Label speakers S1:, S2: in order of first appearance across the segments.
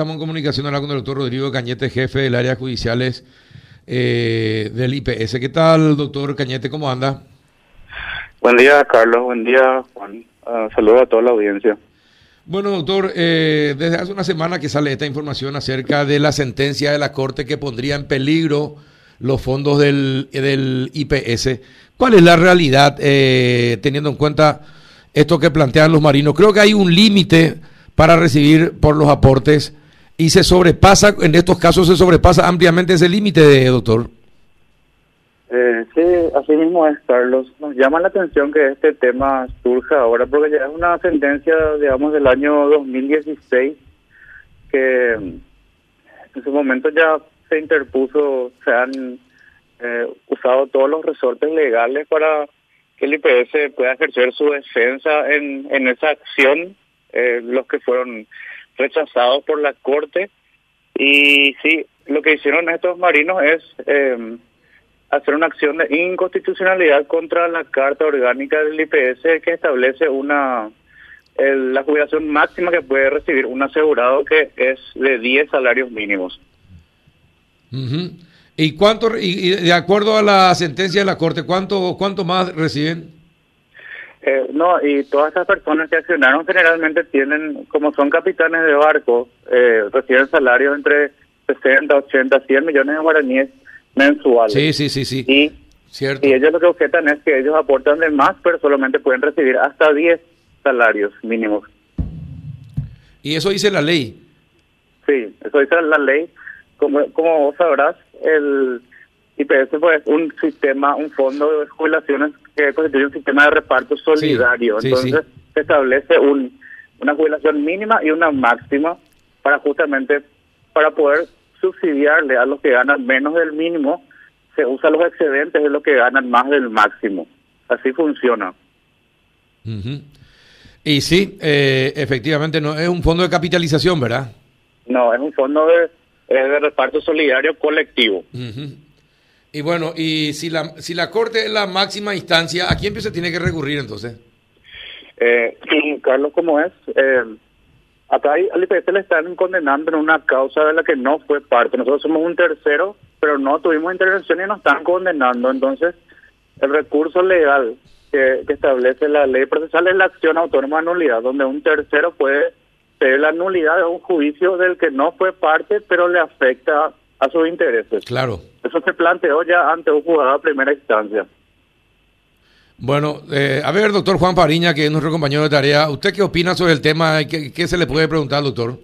S1: estamos en comunicación ahora con el doctor Rodrigo Cañete, jefe del área judiciales eh, del IPS. ¿Qué tal, doctor Cañete? ¿Cómo anda?
S2: Buen día, Carlos. Buen día, Juan. Uh, saludos a toda la audiencia.
S1: Bueno, doctor, eh, desde hace una semana que sale esta información acerca de la sentencia de la Corte que pondría en peligro los fondos del, del IPS. ¿Cuál es la realidad eh, teniendo en cuenta esto que plantean los marinos? Creo que hay un límite para recibir por los aportes y se sobrepasa, en estos casos se sobrepasa ampliamente ese límite, doctor.
S2: Eh, sí, así mismo es, Carlos. Nos llama la atención que este tema surja ahora, porque ya es una sentencia, digamos, del año 2016, que en su momento ya se interpuso, se han eh, usado todos los resortes legales para que el IPS pueda ejercer su defensa en, en esa acción, eh, los que fueron rechazados por la Corte. Y sí, lo que hicieron estos marinos es eh, hacer una acción de inconstitucionalidad contra la Carta Orgánica del IPS que establece una la jubilación máxima que puede recibir un asegurado que es de 10 salarios mínimos.
S1: ¿Y cuánto, y, de acuerdo a la sentencia de la Corte, cuánto, cuánto más reciben?
S2: Eh, no, y todas estas personas que accionaron generalmente tienen, como son capitanes de barco, eh, reciben salarios entre 60, 80, 100 millones de guaraníes mensuales.
S1: Sí, sí, sí, sí.
S2: Y, Cierto. y ellos lo que objetan es que ellos aportan de más, pero solamente pueden recibir hasta 10 salarios mínimos.
S1: ¿Y eso dice la ley?
S2: Sí, eso dice la ley. Como, como vos sabrás, el IPS pues, es un sistema, un fondo de jubilaciones que constituye un sistema de reparto solidario. Entonces se establece un, una jubilación mínima y una máxima para justamente para poder subsidiarle a los que ganan menos del mínimo, se usa los excedentes de los que ganan más del máximo. Así funciona.
S1: Y sí, eh, efectivamente, no es un fondo de capitalización, ¿verdad?
S2: No, es un fondo de de reparto solidario colectivo.
S1: Y bueno, y si la, si la Corte es la máxima instancia, ¿a quién se tiene que recurrir entonces?
S2: Eh, Carlos, ¿cómo es? Eh, acá al IPS le están condenando en una causa de la que no fue parte. Nosotros somos un tercero, pero no tuvimos intervención y nos están condenando. Entonces, el recurso legal que, que establece la ley procesal es la acción autónoma de nulidad, donde un tercero puede la nulidad de un juicio del que no fue parte, pero le afecta a sus intereses.
S1: Claro.
S2: Eso se planteó ya ante un juzgado de primera instancia.
S1: Bueno, eh, a ver, doctor Juan Fariña, que es nuestro compañero de tarea, ¿usted qué opina sobre el tema? ¿Qué, qué se le puede preguntar, doctor?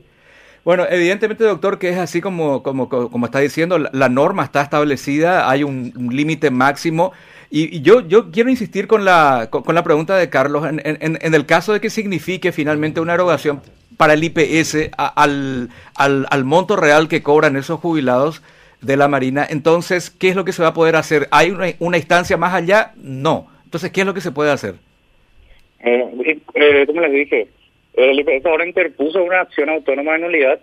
S3: Bueno, evidentemente, doctor, que es así como, como, como está diciendo, la, norma está establecida, hay un, límite máximo. Y, yo, yo quiero insistir con la, con, la pregunta de Carlos, en, en, en, el caso de que signifique finalmente una erogación para el IPS al, al, monto real que cobran esos jubilados de la Marina. Entonces, ¿qué es lo que se va a poder hacer? ¿Hay una, instancia más allá? No. Entonces, ¿qué es lo que se puede hacer?
S2: Eh, eh, como les dije, el IPS ahora interpuso una acción autónoma de nulidad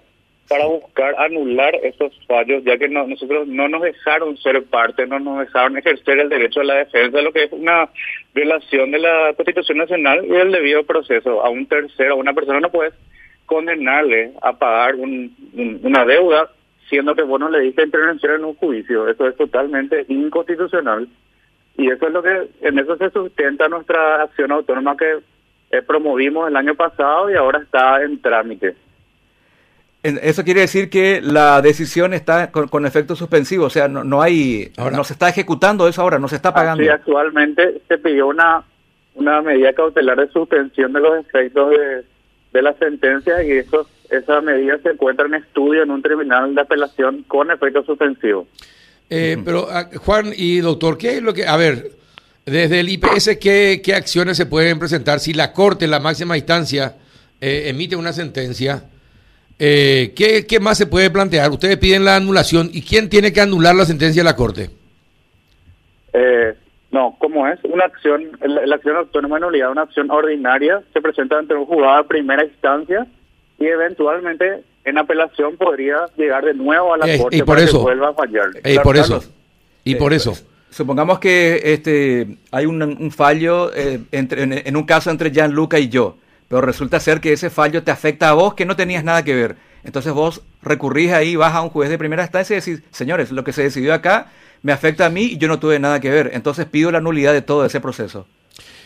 S2: para buscar anular esos fallos, ya que nosotros no nos dejaron ser parte, no nos dejaron ejercer el derecho a la defensa, lo que es una violación de la Constitución Nacional y del debido proceso. A un tercero, a una persona no puede condenarle a pagar una deuda, siendo que vos no le diste intervención en un juicio. Eso es totalmente inconstitucional. Y eso es lo que, en eso se sustenta nuestra acción autónoma que eh, promovimos el año pasado y ahora está en trámite.
S3: Eso quiere decir que la decisión está con, efecto suspensivo, o sea, no, no hay, ahora, no se está ejecutando eso ahora, no se está pagando.
S2: Sí, actualmente se pidió una, una medida cautelar de suspensión de los efectos de, de la sentencia y eso, esa medida se encuentra en estudio en un tribunal de apelación con efecto suspensivo.
S1: Eh, pero ah, Juan y doctor, ¿qué es lo que, a ver, desde el IPS, ¿qué, qué acciones se pueden presentar si la Corte, la máxima instancia, eh, emite una sentencia? Eh, ¿qué, ¿Qué más se puede plantear? Ustedes piden la anulación y ¿quién tiene que anular la sentencia de la Corte?
S2: Eh, no, como es una acción, la, acción autónoma de nulidad, una acción ordinaria, se presenta ante un juzgado de primera instancia y eventualmente en apelación podría llegar de nuevo a la
S1: eh,
S2: corte
S1: y por
S2: para
S1: eso,
S2: que vuelva a fallar.
S1: Y por eso. Y por eso.
S3: Supongamos que este hay un, fallo eh, entre, en, un caso entre Gianluca y yo, pero resulta ser que ese fallo te afecta a vos que no tenías nada que ver. Entonces vos recurrís ahí, vas a un juez de primera instancia y decís, señores, lo que se decidió acá me afecta a mí y yo no tuve nada que ver. Entonces pido la nulidad de todo ese proceso.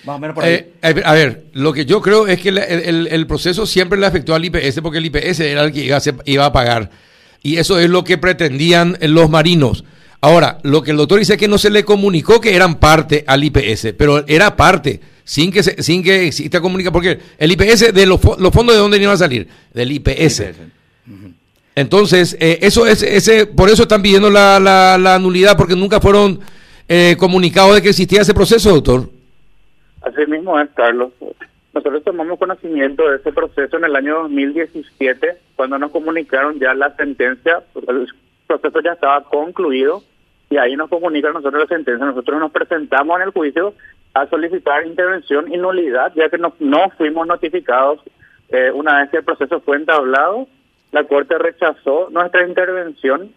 S1: Más o menos por ahí. Eh, a ver, lo que yo creo es que el, proceso siempre le afectó al IPS porque el IPS era el que iba a, iba a pagar. Y eso es lo que pretendían los marinos. Ahora, lo que el doctor dice es que no se le comunicó que eran parte al IPS, pero era parte, sin que, sin que exista comunicación, porque el IPS, de los, fondos de dónde iban a salir? Del IPS. Entonces, eh, eso es, ese, por eso están pidiendo la, la, nulidad, porque nunca fueron eh, comunicados de que existía ese proceso, doctor.
S2: Así mismo es, Carlos. Nosotros tomamos conocimiento de ese proceso en el año 2017, cuando nos comunicaron ya la sentencia, el proceso ya estaba concluido, y ahí nos comunican nosotros la sentencia. Nosotros nos presentamos en el juicio a solicitar intervención y nulidad, ya que no, no fuimos notificados eh, una vez que el proceso fue entablado. La Corte rechazó nuestra intervención,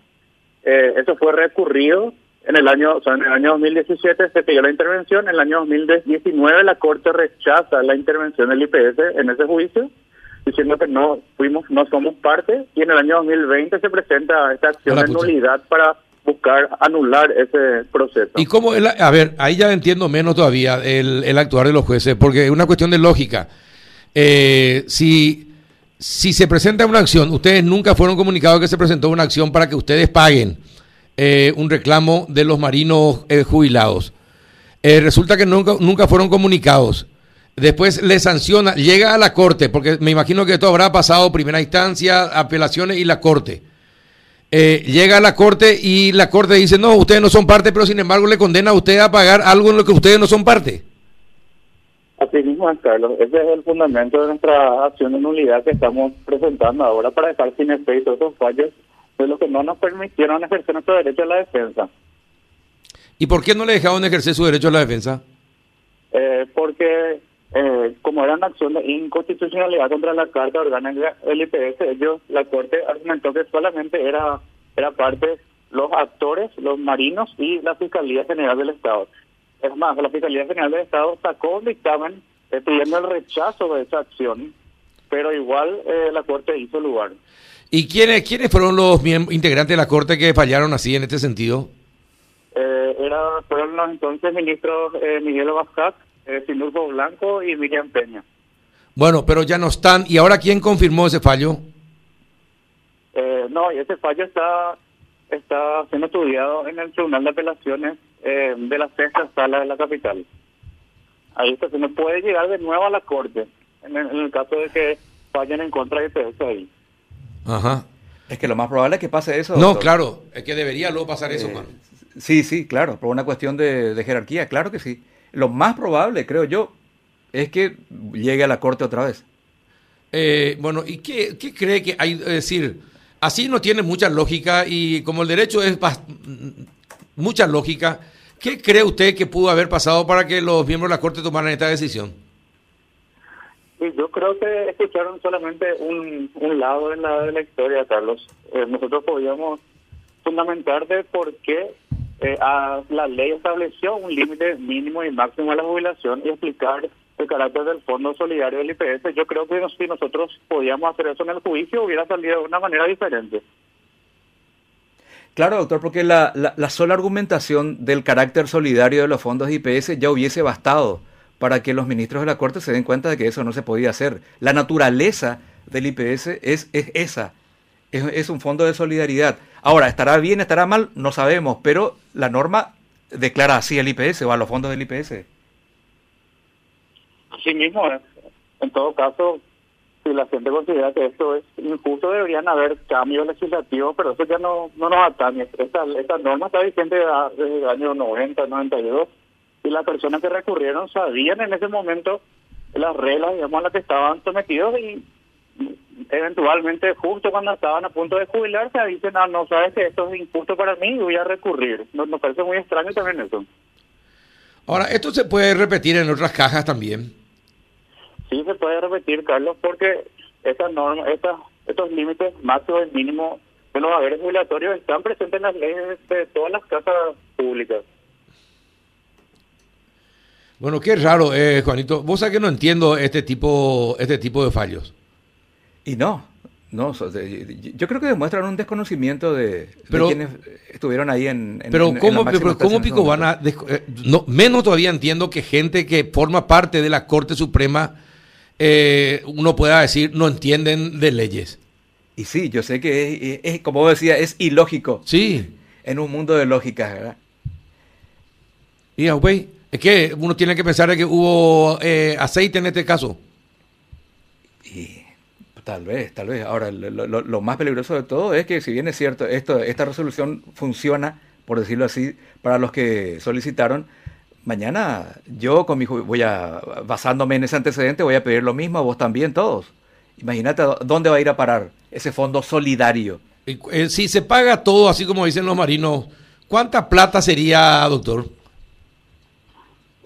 S2: eh, eso fue recurrido en el año, o sea, en el año 2017 se pidió la intervención, en el año 2019 la Corte rechaza la intervención del IPS en ese juicio, diciendo que no fuimos, no somos parte, y en el año 2020 se presenta esta acción de nulidad para buscar anular ese proceso.
S1: ¿Y cómo es a ver, ahí ya entiendo menos todavía el, el actuar de los jueces, porque es una cuestión de lógica. Eh, si, si se presenta una acción, ustedes nunca fueron comunicados que se presentó una acción para que ustedes paguen eh, un reclamo de los marinos eh, jubilados. Eh, resulta que nunca, nunca fueron comunicados. Después le sanciona, llega a la corte, porque me imagino que esto habrá pasado primera instancia, apelaciones y la corte. llega a la corte y la corte dice, no, ustedes no son parte, pero sin embargo le condena a usted a pagar algo en lo que ustedes no son parte.
S2: Así mismo Carlos. Ese es el fundamento de nuestra acción de nulidad que estamos presentando ahora para dejar sin efecto esos fallos de lo que no nos permitieron ejercer nuestro derecho a la defensa.
S1: ¿Y por qué no le dejaron ejercer su derecho a la defensa?
S2: Eh, porque eh, como era una acción de inconstitucionalidad contra la Carta Orgánica del IPS, ellos, la Corte argumentó que solamente era, era parte los actores, los marinos y la Fiscalía General del Estado. Es más, la Fiscalía General del Estado sacó un dictamen eh, pidiendo el rechazo de esa acción, pero igual la Corte hizo lugar.
S1: ¿Y quiénes, quiénes fueron los integrantes de la Corte que fallaron así en este sentido?
S2: Eh, era, fueron los entonces ministros eh, Miguel Abascat, eh, Blanco y Miriam Peña.
S1: Bueno, pero ya no están. ¿Y ahora quién confirmó ese fallo?
S2: Eh, no, ese fallo está está siendo estudiado en el Tribunal de Apelaciones eh, de la sexta sala de la capital. Ahí se me puede llegar de nuevo a la Corte, en el, caso de que fallen en contra de ese ahí.
S3: Ajá. Es que lo más probable es que pase eso.
S1: No, claro, es que debería luego pasar eso,
S3: eh, Sí, sí, claro, por una cuestión de, jerarquía, claro que sí. Lo más probable, creo yo, es que llegue a la corte otra vez.
S1: Eh, bueno, ¿y qué, cree que hay? Es decir, así no tiene mucha lógica y como el derecho es mucha lógica, ¿qué cree usted que pudo haber pasado para que los miembros de la corte tomaran esta decisión?
S2: Yo creo que escucharon solamente un, un lado de la, de la historia, Carlos. Eh, nosotros podíamos fundamentar de por qué eh, la ley estableció un límite mínimo y máximo a la jubilación y explicar el carácter del Fondo Solidario del IPS. Yo creo que si nosotros podíamos hacer eso en el juicio hubiera salido de una manera diferente.
S3: Claro, doctor, porque la, la, la sola argumentación del carácter solidario de los fondos IPS ya hubiese bastado para que los ministros de la Corte se den cuenta de que eso no se podía hacer. La naturaleza del IPS es, es esa, es, un fondo de solidaridad. Ahora, ¿estará bien, estará mal? No sabemos, pero la norma declara así el IPS o a los fondos del IPS.
S2: Sí mismo, en todo caso, si la gente considera que esto es injusto, deberían haber cambios legislativos, pero eso ya no, no nos atañe. Esta, esta norma está vigente desde el año 90, 92 y las personas que recurrieron sabían en ese momento las reglas, digamos, a las que estaban sometidos y eventualmente justo cuando estaban a punto de jubilarse dicen, ah, no, sabes que esto es injusto para mí y voy a recurrir. Nos, nos parece muy extraño también eso.
S1: Ahora, ¿esto se puede repetir en otras cajas también?
S2: Sí, se puede repetir, Carlos, porque estas normas, estos límites máximos y mínimos de los haberes jubilatorios están presentes en las leyes de todas las casas públicas.
S1: Bueno, qué raro, eh, Juanito. Vos sabés que no entiendo este tipo, este tipo de fallos.
S3: Y no, No, yo creo que demuestran un desconocimiento de, quienes estuvieron ahí en.
S1: pero, ¿cómo, pero ¿cómo Pico van a.? Eh, no, menos todavía entiendo que gente que forma parte de la Corte Suprema, eh, uno pueda decir, no entienden de leyes.
S3: Y sí, yo sé que, es, como decía, es ilógico.
S1: Sí.
S3: En un mundo de lógica, ¿verdad?
S1: Y, güey, es que uno tiene que pensar que hubo eh, aceite en este caso.
S3: Y Tal vez, tal vez. Ahora, lo, más peligroso de todo es que si bien es cierto, esto, esta resolución funciona, por decirlo así, para los que solicitaron, mañana yo con mi voy a, basándome en ese antecedente, voy a pedir lo mismo, a vos también, todos. Imagínate dónde va a ir a parar ese fondo solidario.
S1: Eh, si se paga todo, así como dicen los marinos, ¿cuánta plata sería, doctor?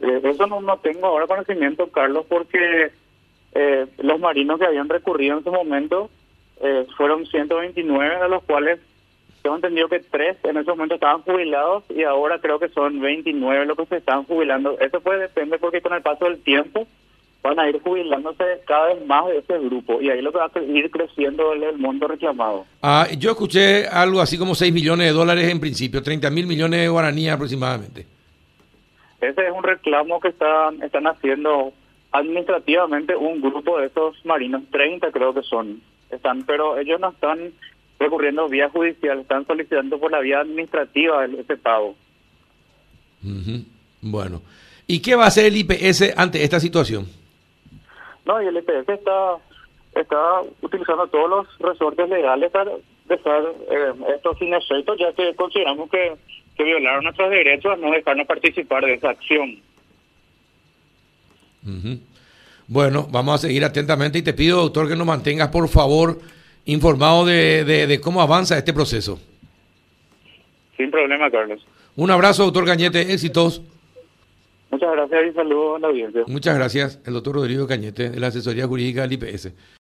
S2: Eh, eso no, no tengo ahora conocimiento, Carlos, porque eh, los marinos que habían recurrido en su momento eh, fueron 129, de los cuales tengo entendido que tres en ese momento estaban jubilados y ahora creo que son 29 los que se están jubilando. Eso puede depender porque con el paso del tiempo van a ir jubilándose cada vez más de ese grupo y ahí lo que va a ir creciendo el, monto reclamado.
S1: Ah, yo escuché algo así como 6 millones de dólares en principio, 30 mil millones de guaraníes aproximadamente.
S2: Ese es un reclamo que están, están haciendo administrativamente un grupo de esos marinos, 30 creo que son, están, pero ellos no están recurriendo vía judicial, están solicitando por la vía administrativa ese pago.
S1: Bueno, ¿y qué va a hacer el IPS ante esta situación?
S2: No, y el IPS está está utilizando todos los resortes legales para dejar eh, esto sin efecto, ya que consideramos que, que violaron nuestros derechos a no dejarnos participar de esa acción.
S1: Bueno, vamos a seguir atentamente y te pido, doctor, que nos mantengas, por favor, informado de, de, cómo avanza este proceso.
S2: Sin problema, Carlos.
S1: Un abrazo, doctor Cañete, éxitos.
S2: Muchas gracias y saludos a la audiencia.
S1: Muchas gracias, el doctor Rodrigo Cañete, de la asesoría jurídica del IPS.